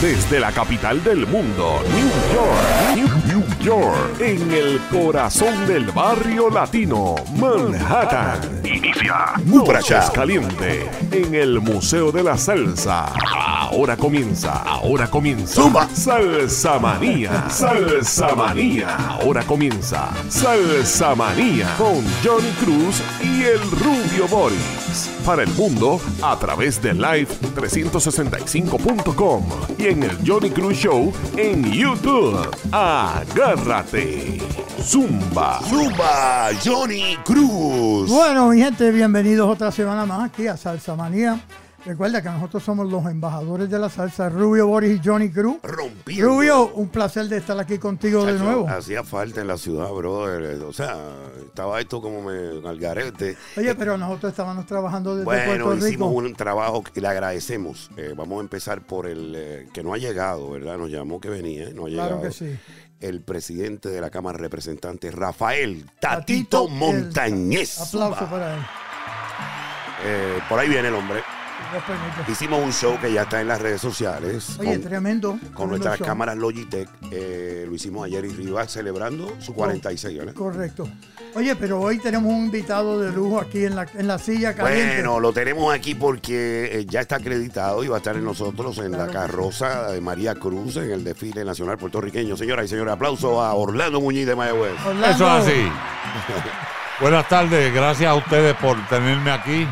Desde la capital del mundo, New York, New, New York, en el corazón del barrio latino, Manhattan. Inicia Noches Caliente en el Museo de la Salsa. Ahora comienza, ahora comienza. Zumba. Salsa Manía, Salsa Manía. Ahora comienza Salsa Manía con Johnny Cruz y el Rubio Boris. Para el mundo a través de live365.com y en el Johnny Cruz Show en YouTube. Agárrate. Zumba. Zumba, Johnny Cruz. Bueno, mi gente, bienvenidos otra semana más aquí a Salsa Manía. Recuerda que nosotros somos los embajadores de la salsa, Rubio Boris y Johnny Cruz. Rompiendo. Rubio, un placer de estar aquí contigo de nuevo. Hacía falta en la ciudad, brother. O sea, estaba esto como me, al garete. Oye, pero nosotros estábamos trabajando desde Bueno, Puerto Rico. hicimos un trabajo que le agradecemos. Eh, vamos a empezar por el eh, que no ha llegado, ¿verdad? Nos llamó que venía, no ha Claro llegado. que sí. El presidente de la Cámara de Representantes, Rafael Tatito, Tatito, Montañez. Aplauso para él. Eh, por ahí viene el hombre. Dios permite. Hicimos un show que ya está en las redes sociales. Oye, con- tremendo. con nuestras show. cámaras Logitech. eh, lo hicimos ayer y Rivas celebrando su 46, ¿verdad? Correcto. Oye, pero hoy tenemos un invitado de lujo aquí en la, en la silla caliente. Bueno, lo tenemos aquí porque eh, ya está acreditado y va a estar en nosotros en Claro la carroza de María Cruz en el desfile nacional puertorriqueño. Señoras y señores, aplauso a Orlando Muñiz de Mayagüez. Orlando, Eso es así. Buenas tardes, gracias a ustedes por tenerme aquí.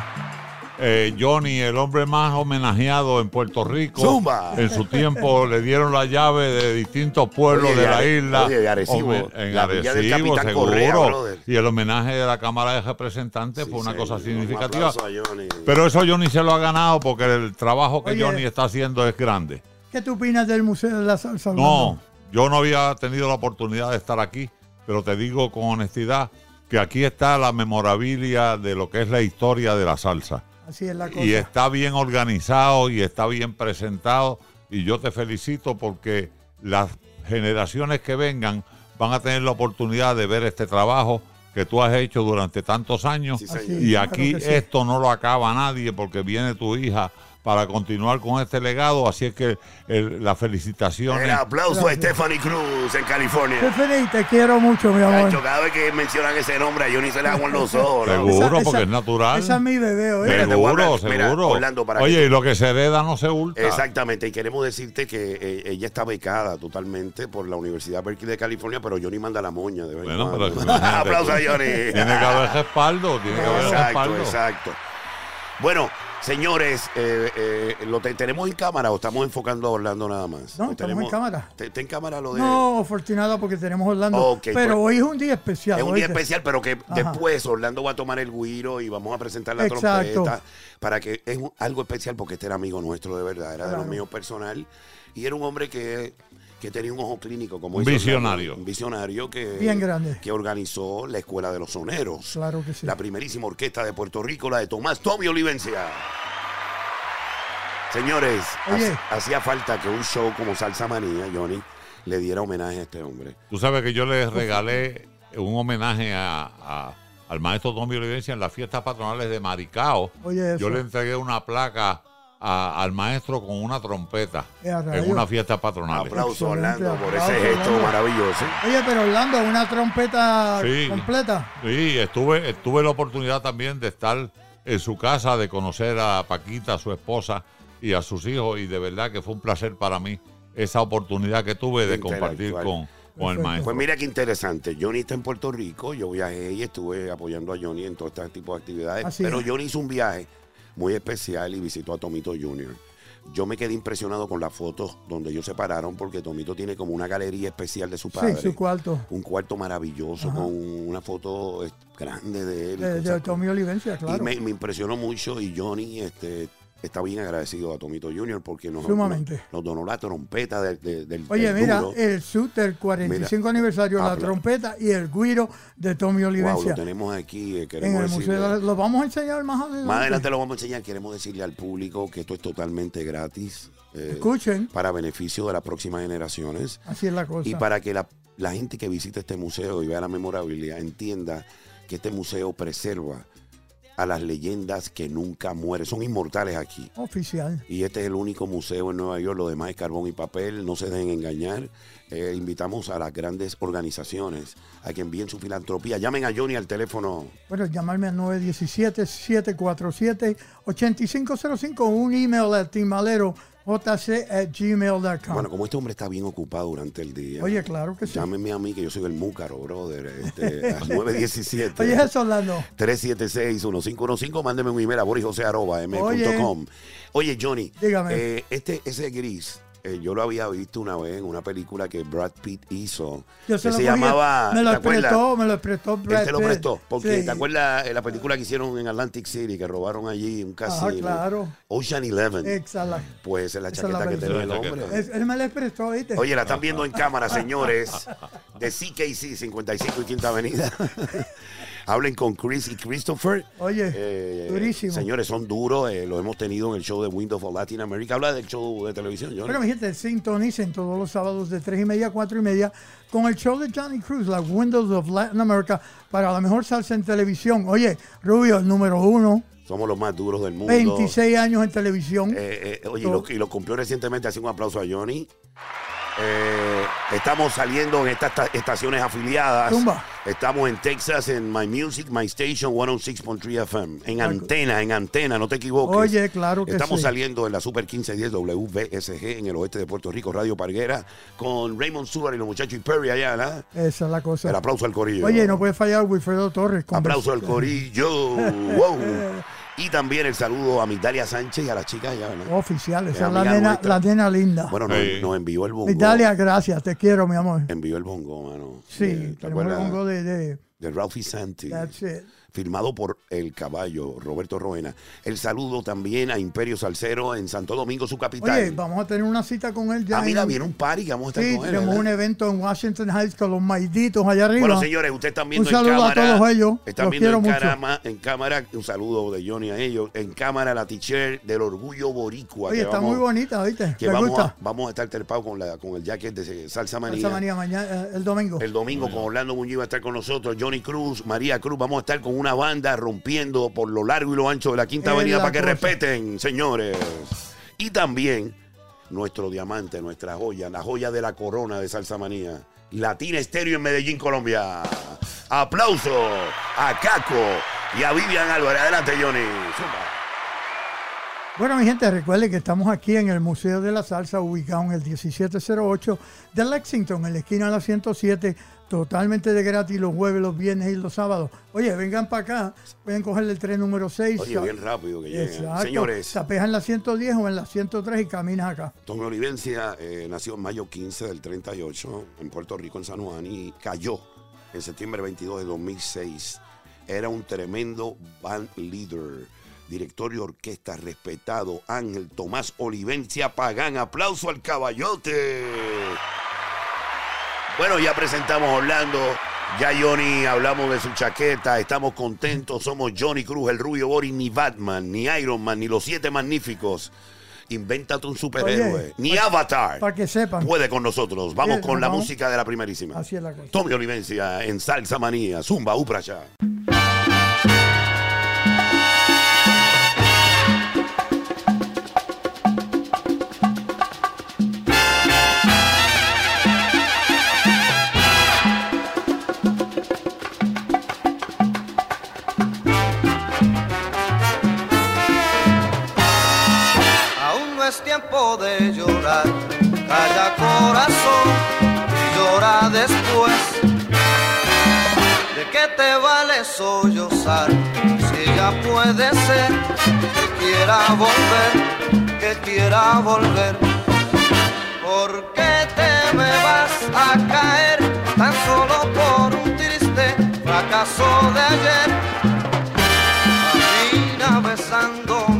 Eh, Johnny, el hombre más homenajeado en Puerto Rico. Zumba. En su tiempo le dieron la llave de distintos pueblos Oye, de de la isla. oye, de Arecibo, en la Arecibo, seguro. Correa, y el homenaje de la Cámara de Representantes Sí, fue una cosa significativa. Johnny. Pero eso Johnny se lo ha ganado porque el trabajo que Oye. Johnny está haciendo es grande. ¿Qué tú opinas del Museo de la Salsa? No, yo no había tenido la oportunidad de estar aquí, pero te digo con honestidad que aquí está la memorabilia de lo que es la historia de la salsa. Así es la cosa. Y está bien organizado y está bien presentado. Y yo te felicito porque las generaciones que vengan van a tener la oportunidad de ver este trabajo que tú has hecho durante tantos años. Sí, Y aquí sí. esto no lo acaba nadie porque viene tu hija para continuar con este legado. Así es que el- las felicitaciones. El aplauso a. Stephanie Cruz en California. Stephanie, te quiero mucho, mi amor. Chacho, cada vez que mencionan ese nombre a Johnny se le aguan los ojos. ¿no? Seguro, Esa- porque esa- es natural. Esa es mi bebé. Mira, a Seguro, mira, seguro. Orlando, para Oye, que- y lo que se hereda no se hurta. Exactamente, y queremos decirte que eh, ella está becada totalmente por la Universidad Berkeley de California, pero Johnny manda la moña de en Bueno, pero Aplauso a. Johnny. Tiene que haber respaldo, tiene que haber Exacto, respaldo. exacto. Bueno, señores, eh, eh, ¿lo te- tenemos en cámara o estamos enfocando a Orlando nada más? No, ¿O estamos en cámara. ¿Te- ¿Está en cámara lo de...? No, afortunada porque tenemos Orlando. Ok, pero pues- hoy es un día especial. Es un día ¿oíste? especial, pero que Ajá. después Orlando va a tomar el guiro y vamos a presentar la Exacto. trompeta para que es un- algo especial porque este era amigo nuestro de verdad, era de los Claro. míos personal y era un hombre que, que tenía un ojo clínico como Un visionario. Orlando, un visionario que, Bien grande. que organizó la Escuela de los Soneros, Claro que sí. la primerísima orquesta de Puerto Rico, la de Tomás Tommy Olivencia. Señores, hacía falta que un show como Salsa Manía, Johnny, le diera homenaje a este hombre. Tú sabes que yo le regalé un homenaje a, a- al maestro Tommy Olivencia en las fiestas patronales de Maricao. Oye, eso. Yo le entregué una placa a- al maestro con una trompeta a en una fiesta patronal. Aplauso a Orlando por ese gesto Orlando. maravilloso. Oye, pero Orlando, una trompeta Sí. completa. Sí, estuve, tuve la oportunidad también de estar en su casa, de conocer a Paquita, su esposa, y a sus hijos, y de verdad que fue un placer para mí esa oportunidad que tuve de compartir con, con el maestro. Pues mira qué interesante. Johnny está en Puerto Rico. Yo viajé y estuve apoyando a Johnny en todo este tipo de actividades. Así pero es. Johnny hizo un viaje muy especial y visitó a Tomito Jr. Yo me quedé impresionado con las fotos donde ellos se pararon porque Tomito tiene como una galería especial de su padre. Sí, su cuarto. Un cuarto maravilloso Ajá. con una foto eh, grande de él. y De, de Tommy Olivencia, y claro. me, me impresionó mucho y Johnny este, está bien agradecido a Tomito Jr. porque nos, Sumamente. nos- nos donó la trompeta del, del, del- Oye, del mira, duro. el suit del 45 Mira, aniversario, la apla- trompeta y el guiro de Tommy Wow, Olivencia. lo tenemos aquí. eh, en queremos el decirle- museo. Lo vamos a enseñar más adelante. Más adelante lo vamos a enseñar. Queremos decirle al público que esto es totalmente gratis. eh, Escuchen, para beneficio de las próximas generaciones así es la cosa. y para que la, la gente que visite este museo y vea la memorabilidad entienda que este museo preserva a las leyendas que nunca mueren. Son inmortales aquí. Oficial. Y este es el único museo en Nueva York, lo demás es carbón y papel, no se dejen engañar. Eh, invitamos a las grandes organizaciones a que envíen su filantropía. Llamen a Johnny al teléfono. Bueno, llamarme al 917-747-8505 o un email a timalero jc@gmail.com. Bueno, como este hombre está bien ocupado durante el día. Oye, claro que sí. Llámenme a mí, que yo soy el múcaro, brother. Este, al 917. Oye, eso, Orlando. 376-1515. Mándeme un email a borisjose.m.com. Oye. Oye, Johnny. Dígame. eh, este, ese gris, eh, yo lo había visto una vez en una película que Brad Pitt hizo. Yo que se, lo se llamaba. Me lo ¿te prestó, me lo prestó Él Brad te lo Pitt. prestó. Porque, Sí. ¿te acuerdas de la película que hicieron en Atlantic City, que robaron allí un casino? claro. Ocean Eleven. Exacto. Pues es la Esa es chaqueta que te ve el hombre. Es- Él me la prestó, ¿viste? Oye, la están viendo en cámara, señores, de CKC 55 y Quinta Avenida. Hablen con Chris y Christopher. Oye, Eh, durísimo. Señores, son duros. eh, lo hemos tenido en el show de Windows of Latin America. Habla del show de televisión, Johnny. Bueno, mi gente, sintonicen todos los sábados de 3 y media a 4 y media con el show de Johnny Cruz, la Windows of Latin America, para la mejor salsa en televisión. Oye, Rubio, el número uno, Somos los más duros del mundo. 26 años en televisión. Eh, eh, oye, y lo, y lo cumplió recientemente. Así un aplauso a Johnny. Eh, estamos saliendo en estas esta- estaciones afiliadas. Estamos en Texas, en My Music, My Station 106.3 FM. En antena, en antena, no te equivoques. Oye, claro que Estamos sí. saliendo en la Super 1510 WVSG en el oeste de Puerto Rico, Radio Parguera, con Raymond Stewart y los muchachos y Perry allá, ¿verdad? Esa es la cosa. El aplauso al corillo. Oye, no puede fallar Wilfredo Torres. Aplauso al corillo. Wow. Y también el saludo a Migdalia Sánchez y a las chicas allá, ¿verdad? Oficial, Es esa es la nena, la nena linda. Bueno, nos, Sí. nos envió el bongo. Italia, gracias, te quiero, mi amor. Envió el bongo, mano. Sí, Eh, ¿te tenemos el acuerdas? hongo de, de De Ralphie Santi. That's it. Firmado por el caballo Roberto Roena. El saludo también a Imperio Salcero en Santo Domingo, su capital. Oye, vamos a tener una cita con él ya. ah, mira, en- viene un party que vamos a estar Sí, con él. tenemos ¿verdad? un evento en Washington Heights con los maiditos allá arriba. Bueno, señores, ustedes están viendo Un saludo en a cámara. todos ellos. Están Los viendo en, carama- en cámara. Un saludo de Johnny a ellos. En cámara, la teacher del orgullo boricua. Oye, que está vamos- muy bonita, ¿viste? Que ¿Te vamos gusta? a, vamos a estar trepados con, la, con el jacket de Salsa Manía. Salsa Manía mañana, eh, el domingo. El domingo con Orlando Muñiz va a estar con nosotros, Johnny Cruz, María Cruz. Vamos a estar con una banda rompiendo por lo largo y lo ancho de la Quinta Es Avenida la para que cosa. respeten, señores. Y también nuestro diamante, nuestra joya, la joya de la corona de Salsa Manía. Latina Estéreo en Medellín, Colombia. Aplauso a Caco y a Vivian Álvarez. Adelante, Johnny. Zumba. Bueno, mi gente, recuerden que estamos aquí en el Museo de la Salsa, ubicado en el 1708 de Lexington, en la esquina de la 107, totalmente de gratis los jueves, los viernes y los sábados. Oye, vengan para acá, pueden cogerle el tren número 6. Oye, bien rápido que. Exacto. Señores, Tapejas en la 110 o en la 103 y caminas acá. Tommy Olivencia eh, nació en mayo 15 del 38 en Puerto Rico, en San Juan, y cayó en septiembre 22 de 2006. Era un tremendo band leader, director y orquesta respetado, Ángel Tomás Olivencia Pagán. Aplauso al caballote. Bueno, ya presentamos a Orlando. Ya Johnny, hablamos de su chaqueta, estamos contentos, somos Johnny Cruz, el Rubio Boris, ni Batman, ni Iron Man, ni los siete magníficos. Invéntate un superhéroe, Oye, ni Avatar. Para que sepan. Puede con nosotros. Vamos Bien, con la vamos. música de la primerísima. Así es la cosa. Tommy Olivencia en Salsa Manía, Zumba Upracha. Aún es tiempo de llorar, calla corazón y llora después. ¿De qué te vale sollozar si ella puede ser que quiera volver, que quiera volver? ¿Por qué te me vas a caer tan solo por un triste fracaso de ayer? Camina besando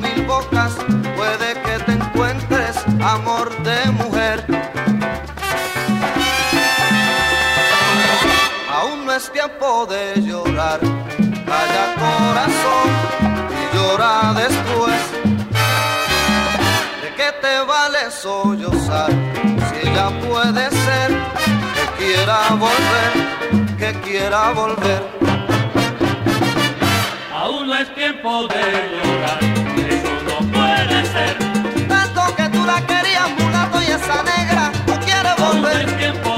tiempo de llorar. Calla corazón y llora después. ¿De qué te vale sollozar? Si ya puede ser que quiera volver, que quiera volver. Aún no es tiempo de llorar, eso no puede ser. Tanto que tú la querías, mulato y esa negra, no quieres volver. Aún no es tiempo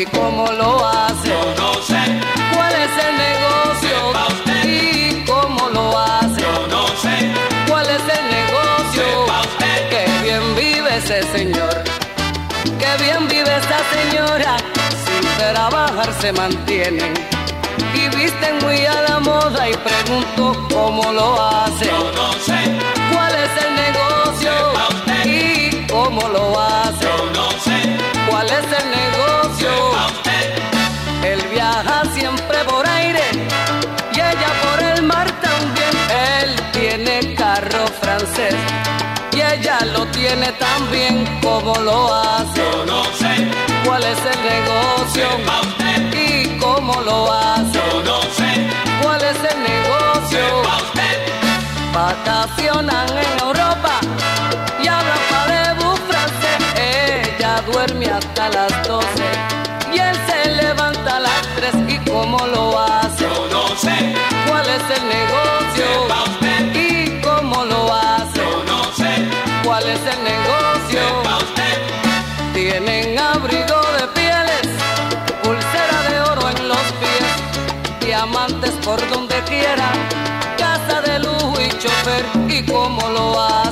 y cómo lo hace. Yo no sé cuál es el negocio y cómo lo hace. Yo no sé cuál es el negocio. Usted. Que bien vive ese señor, que bien vive esta señora. Sin trabajar se mantienen y visten muy a la moda y pregunto cómo lo hace. Yo no sé cuál es el negocio y cómo lo hace. Lo tiene también. ¿Cómo lo hace? yo no sé, ¿Cuál es el negocio? Usted. ¿Y cómo lo hace? yo no sé, ¿Cuál es el negocio? usted, Vacacionan en Europa y hablan palebú francés. Ella duerme hasta las 12 y él se levanta a las 3. ¿Y cómo lo hace? yo no sé, ¿Cuál es el negocio? Casa de lujo y chofer. ¿Y cómo lo hace?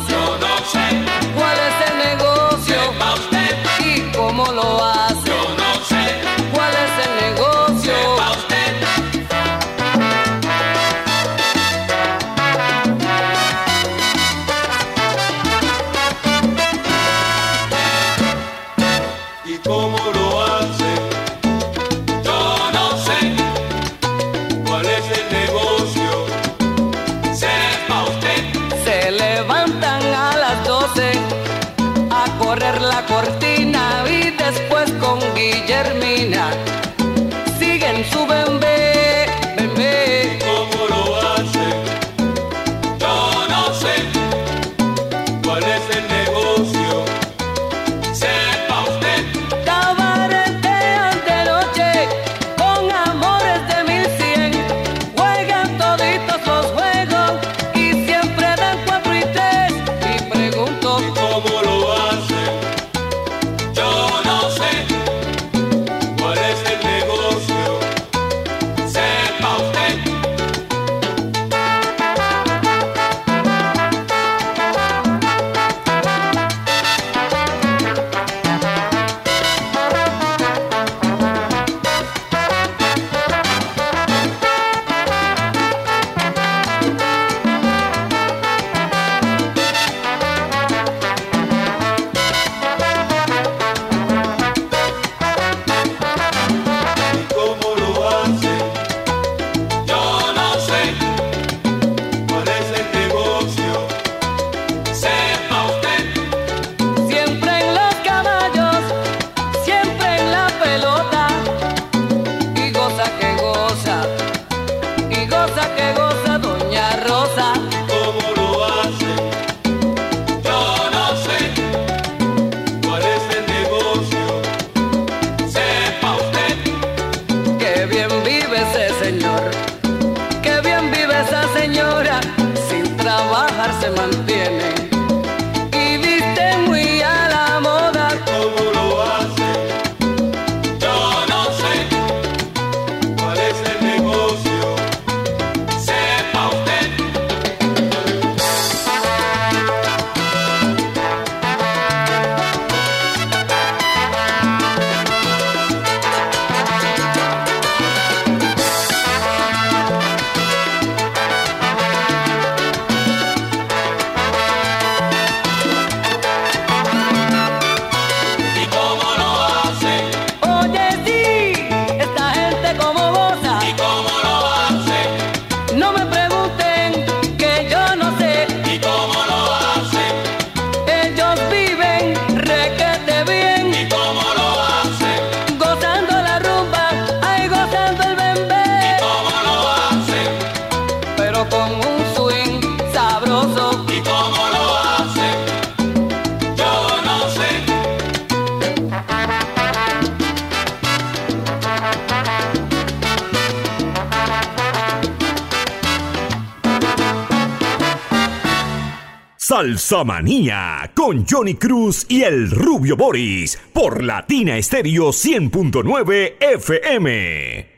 Salsa Manía con Johnny Cruz y el Rubio Boris por Latina Estéreo 100.9 FM.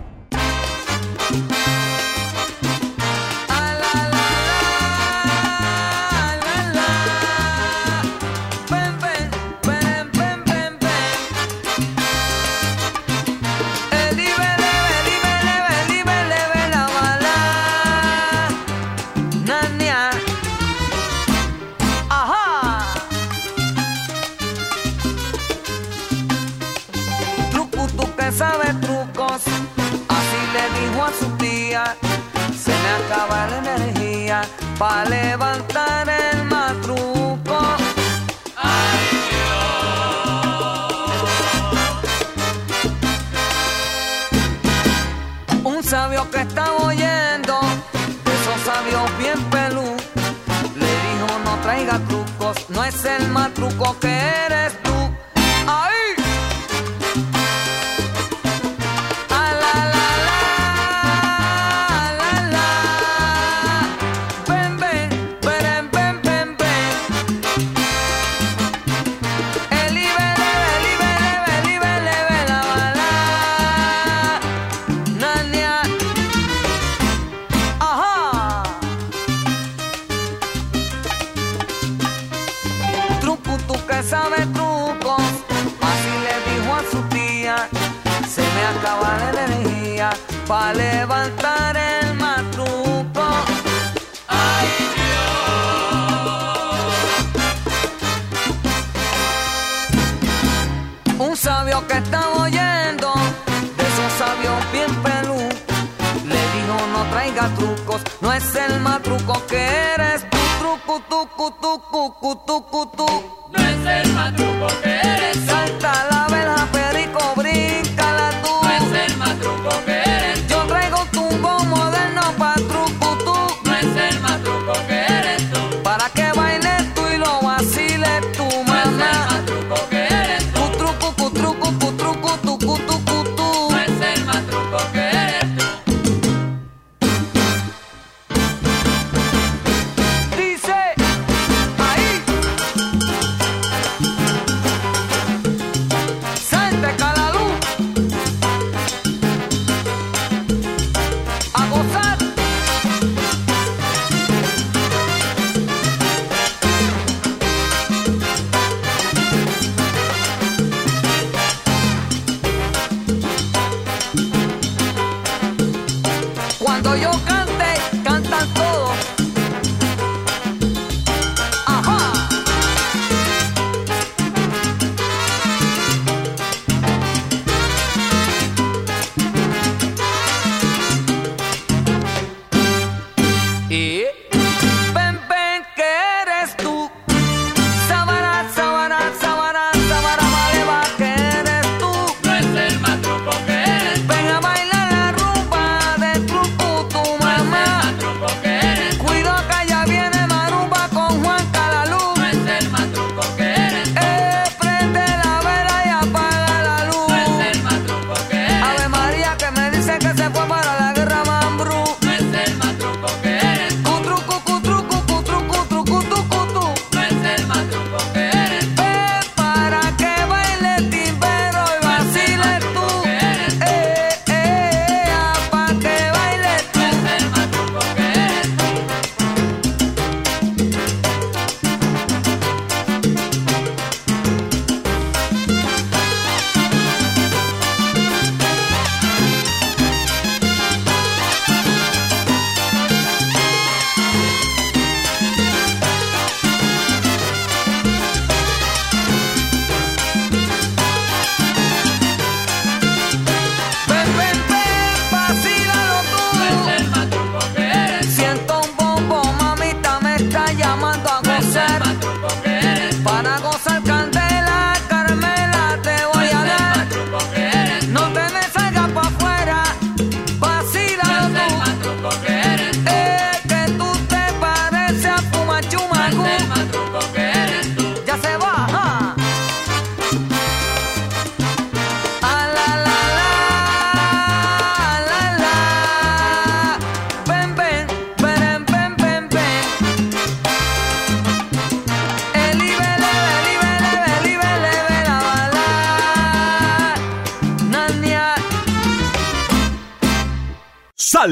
sabe trucos. Así le dijo a su tía, se me acaba la energía para levantar el matruco. ¡Ay, Dios! Un sabio que estaba oyendo, esos sabios bien pelú, le dijo no traiga trucos, no es el matruco que eres tú.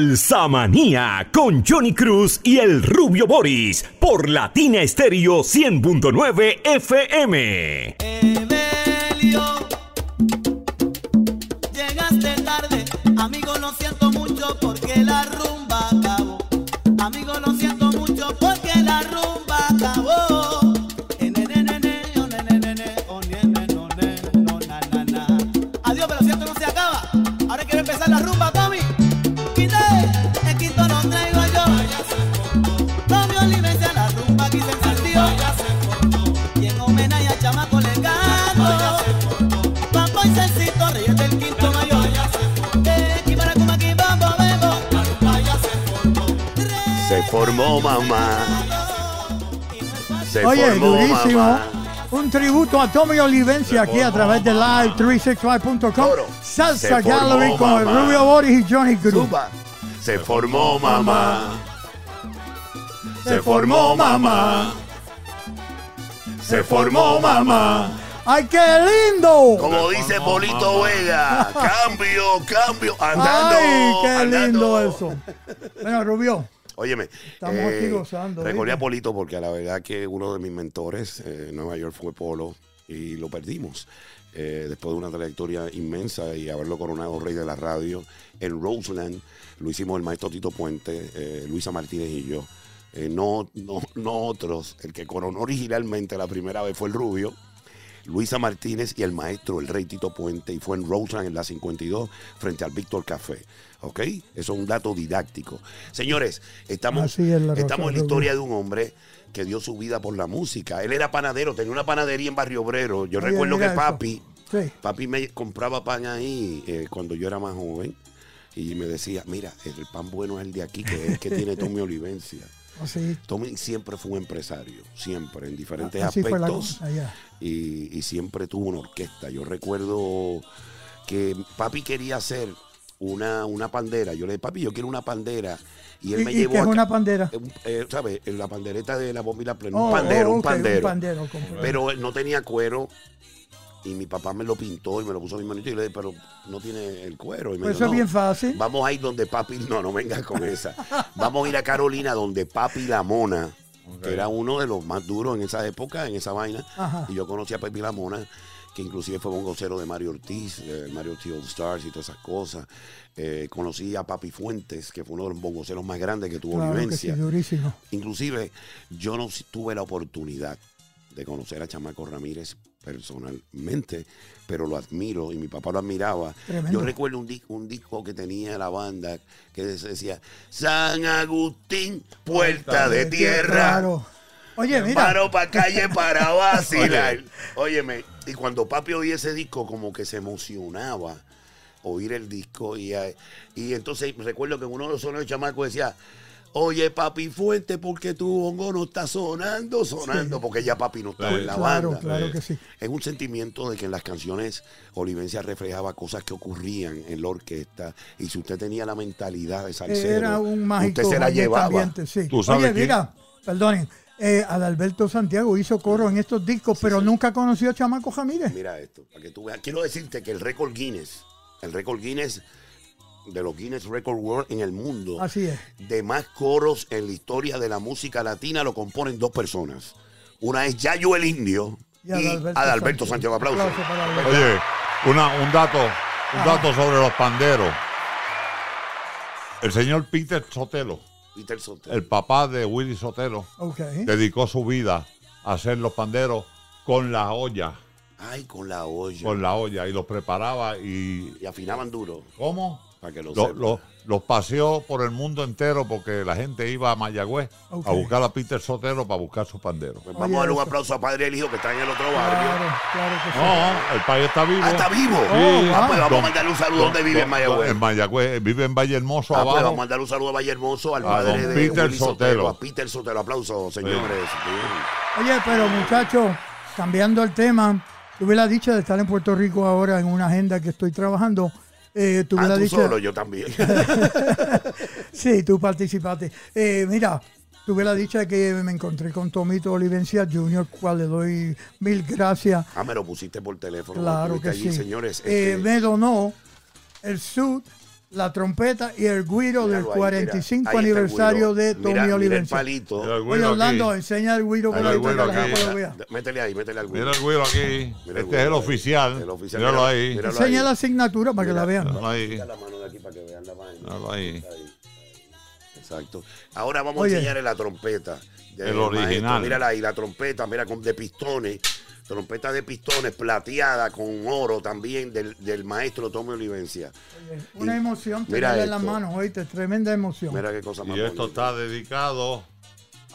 Salsa Manía con Johnny Cruz y el Rubio Boris por Latina Estéreo 100.9 FM. Evelio, llegaste tarde, amigo, lo siento mucho porque la mamá. Se Oye, formó, durísimo. Un tributo a Tommy Olivencia aquí a través de live365.com. Salsa Gallery con mamá. el Rubio Boris y Johnny Cruz. Se formó mamá. Se formó mamá. Se formó mamá. ¡Ay, qué lindo! Como dice Polito Vega, cambio, cambio, andando. ¡Ay, qué andando. lindo eso! Bueno, Rubio. Óyeme, Estamos aquí gozando, Recordé ¿viste? a Polito porque la verdad que uno de mis mentores eh, en Nueva York fue Polo y lo perdimos. Eh, después de una trayectoria inmensa y haberlo coronado rey de la radio en Roseland, lo hicimos el maestro Tito Puente, eh, Luisa Martínez y yo. Eh, no, no, no otros. El que coronó originalmente la primera vez fue el Rubio. Luisa Martínez y el maestro, el rey Tito Puente, y fue en Roseland en la 52 frente al Víctor Café. ¿Ok? Eso es un dato didáctico. Señores, estamos, es la estamos en la historia de un hombre que dio su vida por la música. Él era panadero, tenía una panadería en Barrio Obrero. Yo Oye, recuerdo que eso. papi, sí. papi me compraba pan ahí eh, cuando yo era más joven. Y me decía, mira, el pan bueno es el de aquí, que es el que tiene Tommy Olivencia. Así, Tommy siempre fue un empresario, siempre, en diferentes así fue la aspectos y, y siempre tuvo una orquesta. Yo recuerdo que papi quería hacer una, una pandera. Yo le dije, papi, yo quiero una pandera. Y él ¿Y, me llevó qué es a- una pandera? eh, eh, ¿sabes? La pandereta de la bomba y la plena. Oh, un pandero, oh, un pandero. Un pandero, comprendo. Pero no tenía cuero. Y mi papá me lo pintó y me lo puso en mi manito y le dije, pero no tiene el cuero. Y me Pues dijo, eso es "No, bien fácil. Vamos a ir donde papi. No, no vengas con esa. Vamos a ir a Carolina, donde papi la mona, que era uno de los más duros en esa época, en esa vaina. Ajá. Y yo conocí a Papi la mona, que inclusive fue un vocero de Mario Ortiz, de Mario Ortiz All Stars y todas esas cosas. Eh, conocí a Papi Fuentes, que fue uno de los bongoceros más grandes que tuvo Claro que sí, Vivencia. Inclusive, yo no tuve la oportunidad de conocer a Chamaco Ramírez personalmente, pero lo admiro y mi papá lo admiraba. Tremendo. Yo recuerdo un, dis- un disco que tenía la banda que decía San Agustín, puerta de tierra. Oye, mira. Paro pa' calle para vacilar. Óyeme, y cuando papi oía ese disco, como que se emocionaba oír el disco. Y, y entonces recuerdo que uno de los sonos de chamaco decía, oye papi Fuente, porque tu bongo no está sonando, sonando, Sí. porque ya papi no estaba Sí. en la Claro, banda. claro que sí. Es un sentimiento de que en las canciones Olivencia reflejaba cosas que ocurrían en la orquesta. Y si usted tenía la mentalidad de salsero, Era un mágico usted se la llevaba. ambiente, sí. ¿Tú sabes Oye, quién? mira, perdonen. Eh, Adalberto Santiago hizo coro en estos discos, pero nunca conoció a Chamaco Jamírez. Mira esto, para que tú veas. Quiero decirte que el récord Guinness, el récord Guinness de los Guinness Record World en el mundo, Así es. de más coros en la historia de la música latina lo componen dos personas. Una es Yayo el Indio y, Adalberto, Santiago. Aplausos. Aplauso para Adalberto. Oye, una- un dato, un dato sobre los panderos. El señor Peter Sotelo, Peter Sotelo. el papá de Willy Sotelo, Ok. dedicó su vida a hacer los panderos con la olla, Ay, con la olla. con la olla, y los preparaba y... Y afinaban duro, ¿Cómo? Para que lo, Lo- sepa. lo- los paseó por el mundo entero porque la gente iba a Mayagüez a buscar a Peter Sotelo para buscar sus panderos. Pues Oye, vamos a darle un aplauso a Padre y el Hijo que está en el otro barrio. Claro, claro que sí. No, el país está vivo. Ah, está vivo. Oh, Ah, pues vamos Don- a mandarle un saludo Don- donde vive en Mayagüez. En Mayagüez, vive en Valle Hermoso, Ah, pues abajo. vamos a mandar un saludo a Valle Hermoso, al A padre don de Peter Willy. Sotelo. A Peter Sotelo. Aplausos, señores. Oye, pero muchachos, cambiando el tema, tuve la dicha de estar en Puerto Rico ahora en una agenda que estoy trabajando. Eh, tuve Ah, la tú dicha. solo, yo también. Sí, tú participaste. Eh, mira, tuve la dicha de que me encontré con Tomito Olivencia Jr., cual le doy mil gracias. ah, me lo pusiste por teléfono. Claro que allí, sí. señores. Eh, este, me donó el sud, la trompeta y el guiro del míralo ahí, 45 mira. Ahí está el aniversario güiro. de Mira- Tommy mira el palito. Mira el Oye, güiro Orlando, aquí. enseña el guiro por Mira el que la aquí. gente lo vea. Métele ahí, métele al güiro. Mira el güiro aquí. Mira el este es el oficial. El oficial, Míralo mira- ahí. Enseña ahí. la asignatura para que la vean. Míralo ahí. Quita la mano de aquí para que vean la vaina. Míralo ahí. Exacto. Ahora vamos Oye. a enseñarle la trompeta. del El original. maestro. Mírala ahí, la trompeta, mira, con de pistones. Trompeta de pistones plateada con oro también del, del maestro Tommy Olivencia. Una Y- emoción mira tenerla en las manos, oíste, tremenda emoción. Mira qué cosa más Y esto bonita. está dedicado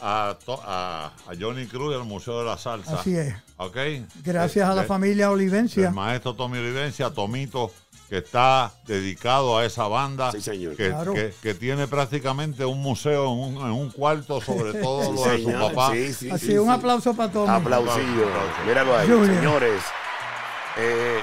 a, to- a, a Johnny Cruz y al Museo de la Salsa. Así es. ¿Ok? Gracias a la De- familia Olivencia. del maestro Tommy Olivencia, Tomito, que está dedicado a esa banda, Sí, señor. que, Claro. que- que tiene prácticamente un museo en un, en un cuarto sobre todo Sí, lo de su señor. papá. Sí, sí, Así, sí, un sí. aplauso para Tommy. Aplausillo. Míralo ahí, señores. eh,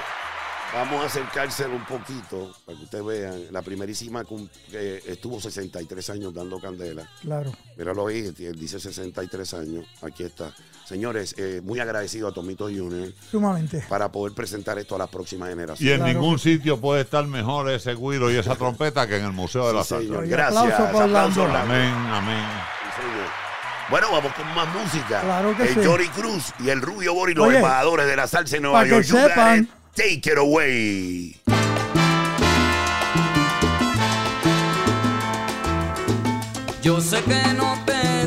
vamos a acercárselo un poquito para que ustedes vean. La primerísima que estuvo 63 años dando candela. Claro. Míralo ahí, él dice 63 años. Aquí está. Señores, eh, muy agradecido a Tomito Junior Sumamente. para poder presentar esto a las próximas Y generaciones. en Claro. ningún sitio puede estar mejor ese guiro y esa trompeta que en el Museo de la Sí, Salsa. Gracias. aplauso. Amén, amén. Sí, señor. Bueno, vamos con más música. Claro que el sí. Jory Cruz y el Rubio Bori, los embajadores de la salsa en Nueva York. You it. Take it away. Yo sé que no te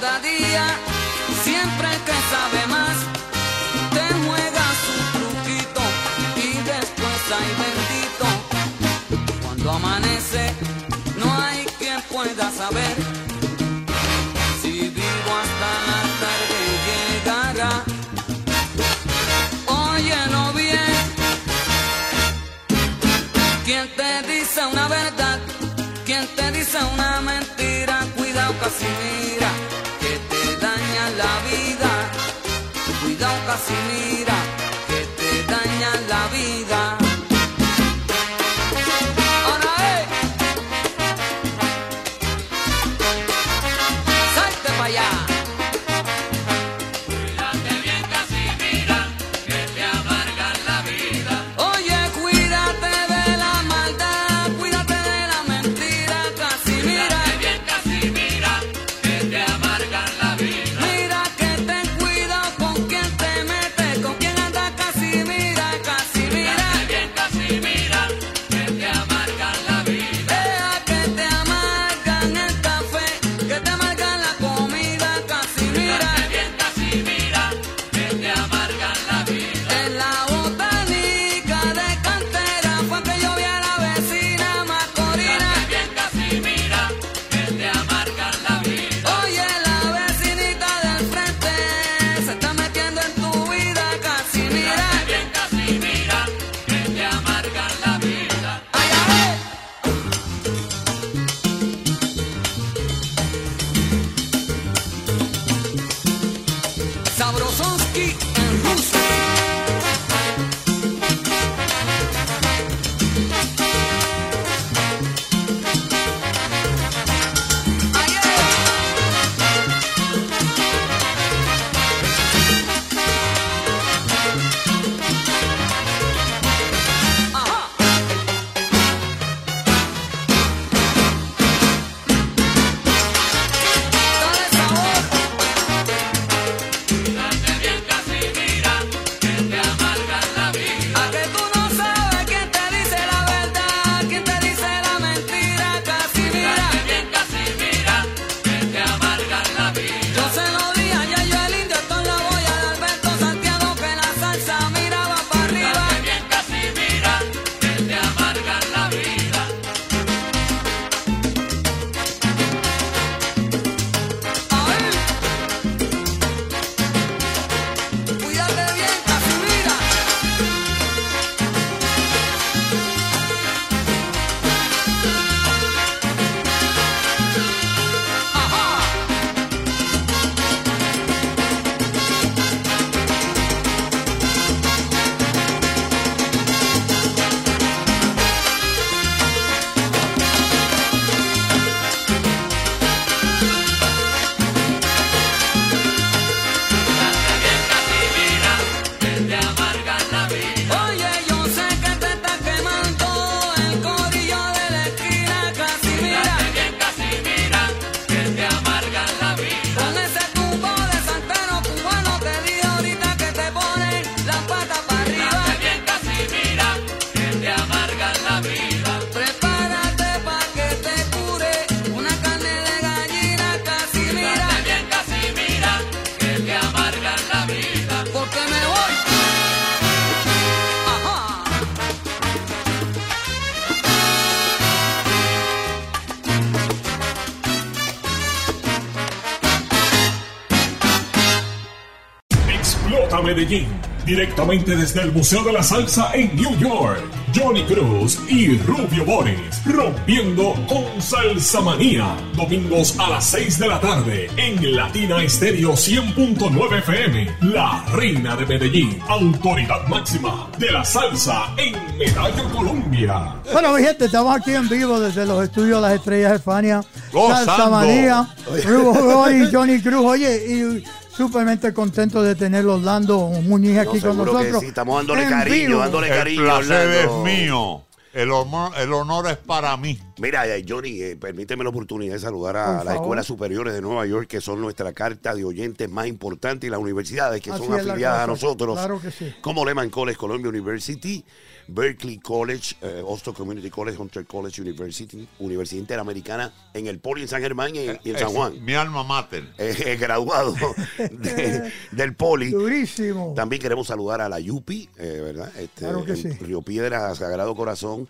cada día, siempre que sabe más, te juega su truquito y después hay bendito. Cuando amanece, no hay quien pueda saber. Si vivo hasta la tarde llegará. Óyelo bien. Quien te dice una verdad, quien te dice una mentira, cuidado casi mira la vida, cuidado Casimira, que te dañan la vida. Directamente desde el Museo de la Salsa en New York, Johnny Cruz y Rubio Boris, rompiendo con Salsa Manía. Domingos a las 6 de la tarde en Latina Estéreo 100.9 FM, la reina de Medellín, autoridad máxima de la salsa en Medallo, Colombia. Bueno, mi gente, estamos aquí en vivo desde los estudios Las Estrellas de Fania, Salsa Manía, Rubio Boris, Johnny Cruz. Oye, y súpermente contento de tenerlo Orlando Muñiz No, aquí con nosotros. sí, estamos dándole en cariño, vivo. dándole El cariño. placer es mío. El honor, el honor es para mí. Mira, eh, Johnny, eh, permíteme la oportunidad de saludar a las escuelas superiores de Nueva York, que son nuestra carta de oyentes más importante, y las universidades que Así son afiliadas a nosotros, Claro que sí. como Lehman College, Columbia University, Berkeley College, eh, Austin Community College, Hunter College University, Universidad Interamericana, en el Poli en San Germán y en, y en San Es Juan. Mi alma mater. Eh, eh, graduado de- del Poli. Durísimo. También queremos saludar a la Yupi, eh, ¿verdad? Este, Claro que en sí. Río Piedra, Sagrado Corazón.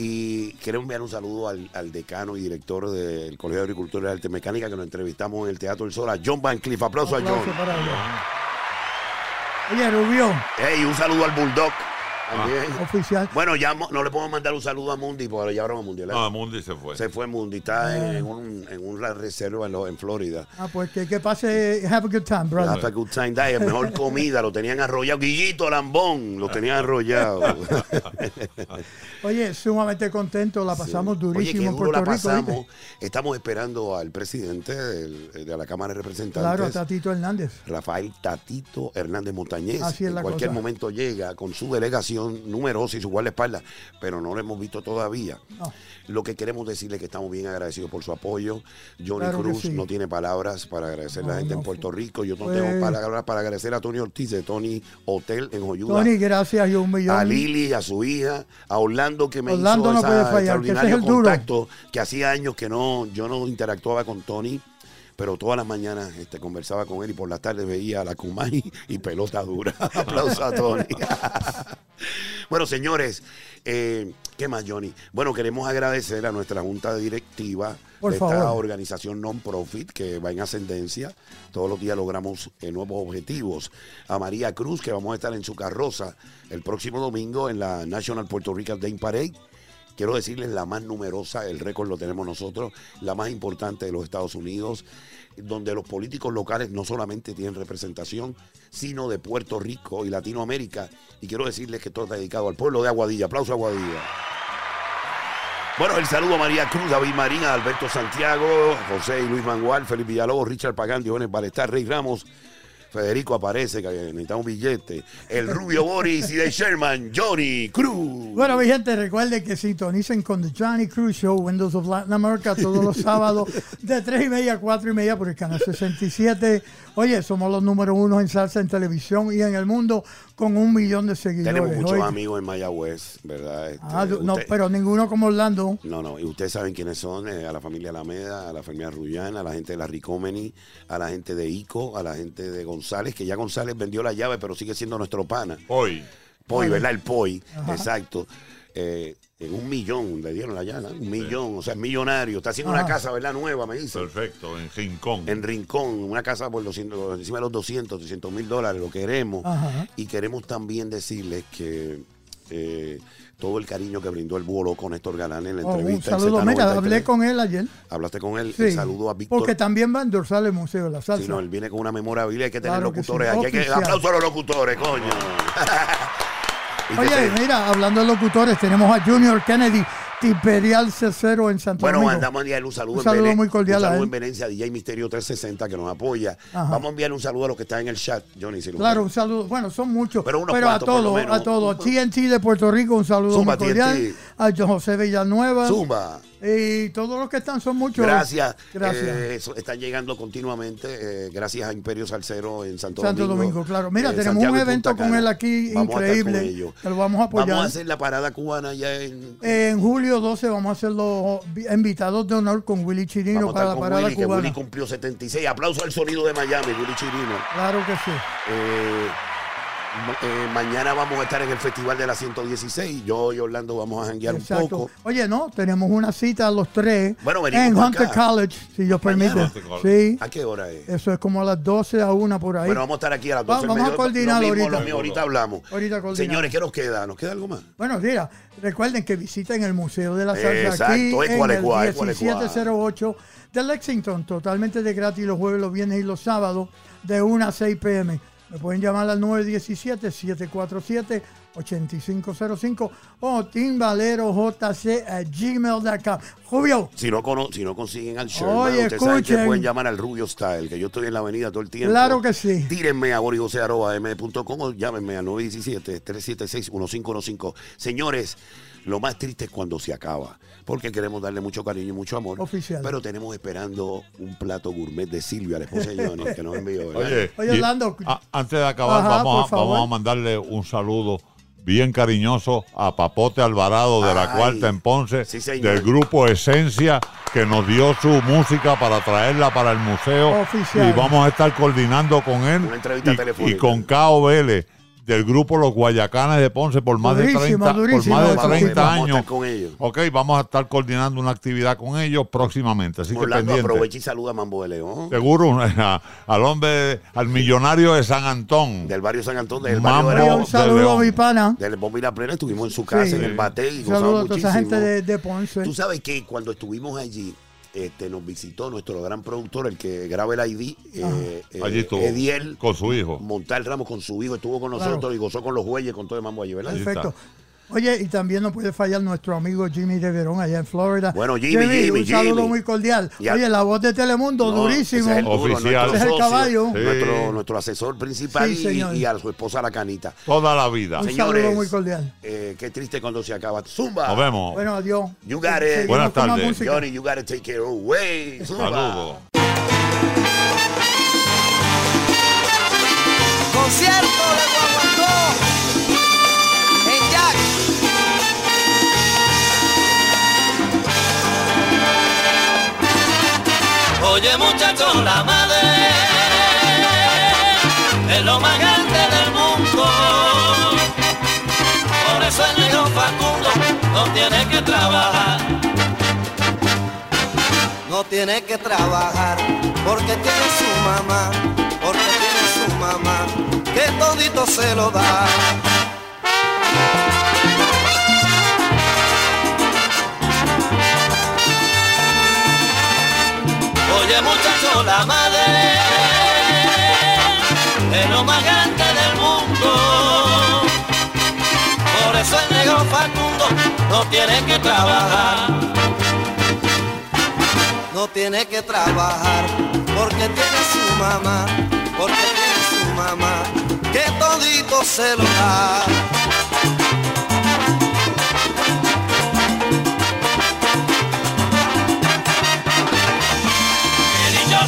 Y queremos enviar un saludo al, al decano y director del Colegio de Agricultura y Arte Mecánica que nos entrevistamos en el Teatro del Sol, a John Van Cliff. Aplauso a John. para. Oye, Rubio, Hey, un saludo al Bulldog también. oficial. Bueno, ya mo- no le podemos mandar un saludo a Mundi porque ya hablamos Mundi. ¿verdad? No, Mundi se fue. Se fue Mundi, está en, Ah. en un- en una reserva en, lo- en Florida. Ah, pues que, que pase, have a good time, brother. Hasta Good Time Day, mejor comida, lo tenían arrollado. Guillito Lambón, lo tenían arrollado. Oye, sumamente contento, la pasamos Sí. Oye, durísimo qué en duro Puerto la Rico. pasamos. ¿viste? Estamos esperando al presidente del- de la Cámara de Representantes. Claro, a Tatito Hernández. Rafael Tatito Hernández Montañez. Así es en la cualquier cosa. momento llega con su delegación numerosa y su guardaespaldas, pero no lo hemos visto todavía. No. Lo que queremos decirle es que estamos bien agradecidos por su apoyo. Johnny Claro Cruz sí. no tiene palabras para agradecer a la gente no, en Puerto Rico. Yo no tengo palabras para agradecer a Tony Ortiz de Tony Hotel en Joyuda. Tony, gracias y un millón. a Lili, a su hija, a Orlando que me Orlando hizo no esa fallar, que extraordinario el duro. contacto, que hacía años que no, yo no interactuaba con Tony, pero todas las mañanas este, conversaba con él y por las tardes veía a la Kumai y pelota dura. Aplauso a Tony. bueno, señores, eh, ¿qué más, Johnny? Bueno, queremos agradecer a nuestra junta directiva Por de esta organización non-profit que va en ascendencia. Todos los días logramos eh, nuevos objetivos. A María Cruz, que vamos a estar en su carroza el próximo domingo en la National Puerto Rican Day Parade. Quiero decirles la más numerosa, el récord lo tenemos nosotros, la más importante de los Estados Unidos, donde los políticos locales no solamente tienen representación, sino de Puerto Rico y Latinoamérica. Y quiero decirles que todo está dedicado al pueblo de Aguadilla. Aplauso a Aguadilla. Bueno, el saludo a María Cruz, David Marín, a Alberto Santiago, José y Luis Mangual, Felipe Villalobos, Richard Pagán, Diones Balestar, Rey Ramos, Federico aparece, que necesitamos un billete. El Rubio Boris y de Sherman, Johnny Cruz. Bueno, mi gente, recuerden que sintonicen con The Johnny Cruz Show, Windows of Latin America, todos los sábados de 3 y media a 4 y media por el canal 67. Oye, somos los número uno en salsa en televisión y en el mundo con un millón de seguidores. Tenemos muchos Oye. amigos en Mayagüez, ¿verdad? Este, Ah, no, usted- pero ninguno como Orlando. No, no, y ustedes saben quiénes son, eh, a la familia Alameda, a la familia Rullana, a la gente de la Ricomeni, a la gente de ICO, a la gente de González, que ya González vendió la llave, pero sigue siendo nuestro pana. Hoy. Poi, ¿verdad? El Poi, exacto. Eh, en un millón le dieron la llave, un millón, o sea, es millonario. Está haciendo una Ajá. casa, ¿verdad? Nueva, me dice. Perfecto, en Rincón. En Rincón, una casa por 200, encima de los 200, 300 mil dólares, lo queremos. Ajá. Y queremos también decirles que eh, todo el cariño que brindó el búho loco Néstor Galán en la Oh, entrevista. en saludo. Mira, Z93. hablé con él ayer. Hablaste con él. Sí, El saludo a Víctor. Porque también va a endorsar el Museo de la Salsa. Si no, él viene con una memorabilia. Hay que tener Claro que sí, locutores. aquí. Hay que, aplauso a los locutores, coño. Oye, mira, hablando de locutores, tenemos a Junior Kennedy, Imperial Cero en Santo Bueno, Domingo. mandamos a enviarle un saludo, Un saludo muy cordial un a saludo él. en Venecia, DJ Misterio 360 que nos apoya. Ajá. Vamos a enviarle un saludo a los que están en el chat, Johnny. Si Claro, un saludo. Bueno, son muchos. Pero Pero, unos a cuantos, lo todos, a todos. TNT de Puerto Rico, un saludo Zumba, muy cordial. A José Villanueva. Zumba. Y todos los que están son muchos. Gracias. Gracias. Eh, están llegando continuamente. eh, gracias a Imperio Salcero en Santo, Santo Domingo, claro. Mira, tenemos Santiago un evento con él aquí Vamos a increíble, que lo vamos a apoyar. Vamos a hacer la parada cubana ya en. En julio 12 vamos a hacer los invitados de honor con Willy Chirino Vamos para la parada Willy, que cubana. Willy cumplió 76. Aplauso al sonido de Miami, Willy Chirino. Claro que sí. Eh, eh, mañana vamos a estar en el Festival de la 116. Yo y Orlando vamos a janguear un poco. Oye, no, tenemos una cita a los tres Bueno, venimos en Hunter acá. College, si Dios permite. Sí, ¿A qué hora es? eso es como a las 12 a 1 por ahí. Bueno, vamos a estar aquí a las Va- 12 del vamos a coordinar Lo mismo, ahorita. lo mismo, ahorita hablamos. Ahorita. Señores, ¿qué nos queda? ¿Nos queda algo más? Bueno, mira, recuerden que visiten el Museo de la Salsa Exacto, aquí es en cual, es el cual, es cual, es cual. 1708 de Lexington, totalmente de gratis los jueves, los viernes y los sábados de 1 a 6 pm. Me pueden llamar al 917-747-8505 o timbalerojc.gmail.com. Julio, Si no, cono- si no consiguen al Sherman, Oye, ustedes saben que pueden llamar al Rubio Style, que yo estoy en la avenida todo el tiempo. claro que sí. Tírenme a borigose.m.com o llámenme al 917-376-1515. Señores, lo más triste es cuando se acaba, porque queremos darle mucho cariño y mucho amor. Oficial. Pero tenemos esperando un plato gourmet de Silvia, la esposa de Johnny, que nos envió. ¿verdad? Oye, Oye, Orlando. a- antes de acabar, Ajá, vamos, a, vamos a mandarle un saludo bien cariñoso a Papote Alvarado de la Ay, Cuarta en Ponce, sí, del grupo Esencia, que nos dio su música para traerla para el museo. Oficial. Y vamos a estar coordinando con él Una entrevista y, telefónica. y con Cao Vélez del grupo Los Guayacanes de Ponce por más Durísimo, de 30, durísimo por más de esos 30 tipos. Vamos a años. estar con ellos. Ok, vamos a estar coordinando una actividad con ellos próximamente, así que Orlando, pendiente. aprovecha y saluda a Mambo de León, Seguro, al hombre, al millonario de San Antón. del barrio San Antón, del Mambo. barrio de León. un saludo a León. mi pana. Del Bombina Plena, estuvimos en su casa, Sí. en el Bate y gozamos a toda muchísimo. esa gente de, de Ponce. Tú sabes que cuando estuvimos allí, este, nos visitó nuestro gran productor, el que graba el ID, eh, eh, Allí estuvo. Ediel Con su hijo. Montal Ramos con su hijo, estuvo con nosotros Claro. y gozó con los bueyes, con todo el mambo allí, ¿verdad? Perfecto. Oye, y también no puede fallar nuestro amigo Jimmy de Verón allá en Florida. Bueno, Jimmy, Jimmy, un saludo Jimmy. muy cordial. Ya. Oye, la voz de Telemundo, No, durísimo. ese es el duro, Oficial. nuestro Ese es el caballo. Sí. Nuestro, nuestro asesor principal Sí, y- señor. y, a su esposa la canita. Toda la vida. Un Señores, saludo muy cordial. eh, qué triste cuando se acaba. Zumba. Nos vemos. Bueno, adiós. You got it. Buenas tardes. Johnny, you gotta take care away. Zumba. Saludos. Concierto Oye muchachos, la madre es lo más grande del mundo. Por eso el Facundo no tiene que trabajar. No tiene que trabajar porque tiene su mamá, porque tiene su mamá, que todito se lo da. Oye muchachos, la madre es lo más grande del mundo. Por eso el negro Facundo no tiene que trabajar. No tiene que trabajar porque tiene su mamá, porque tiene su mamá, que todito se lo da.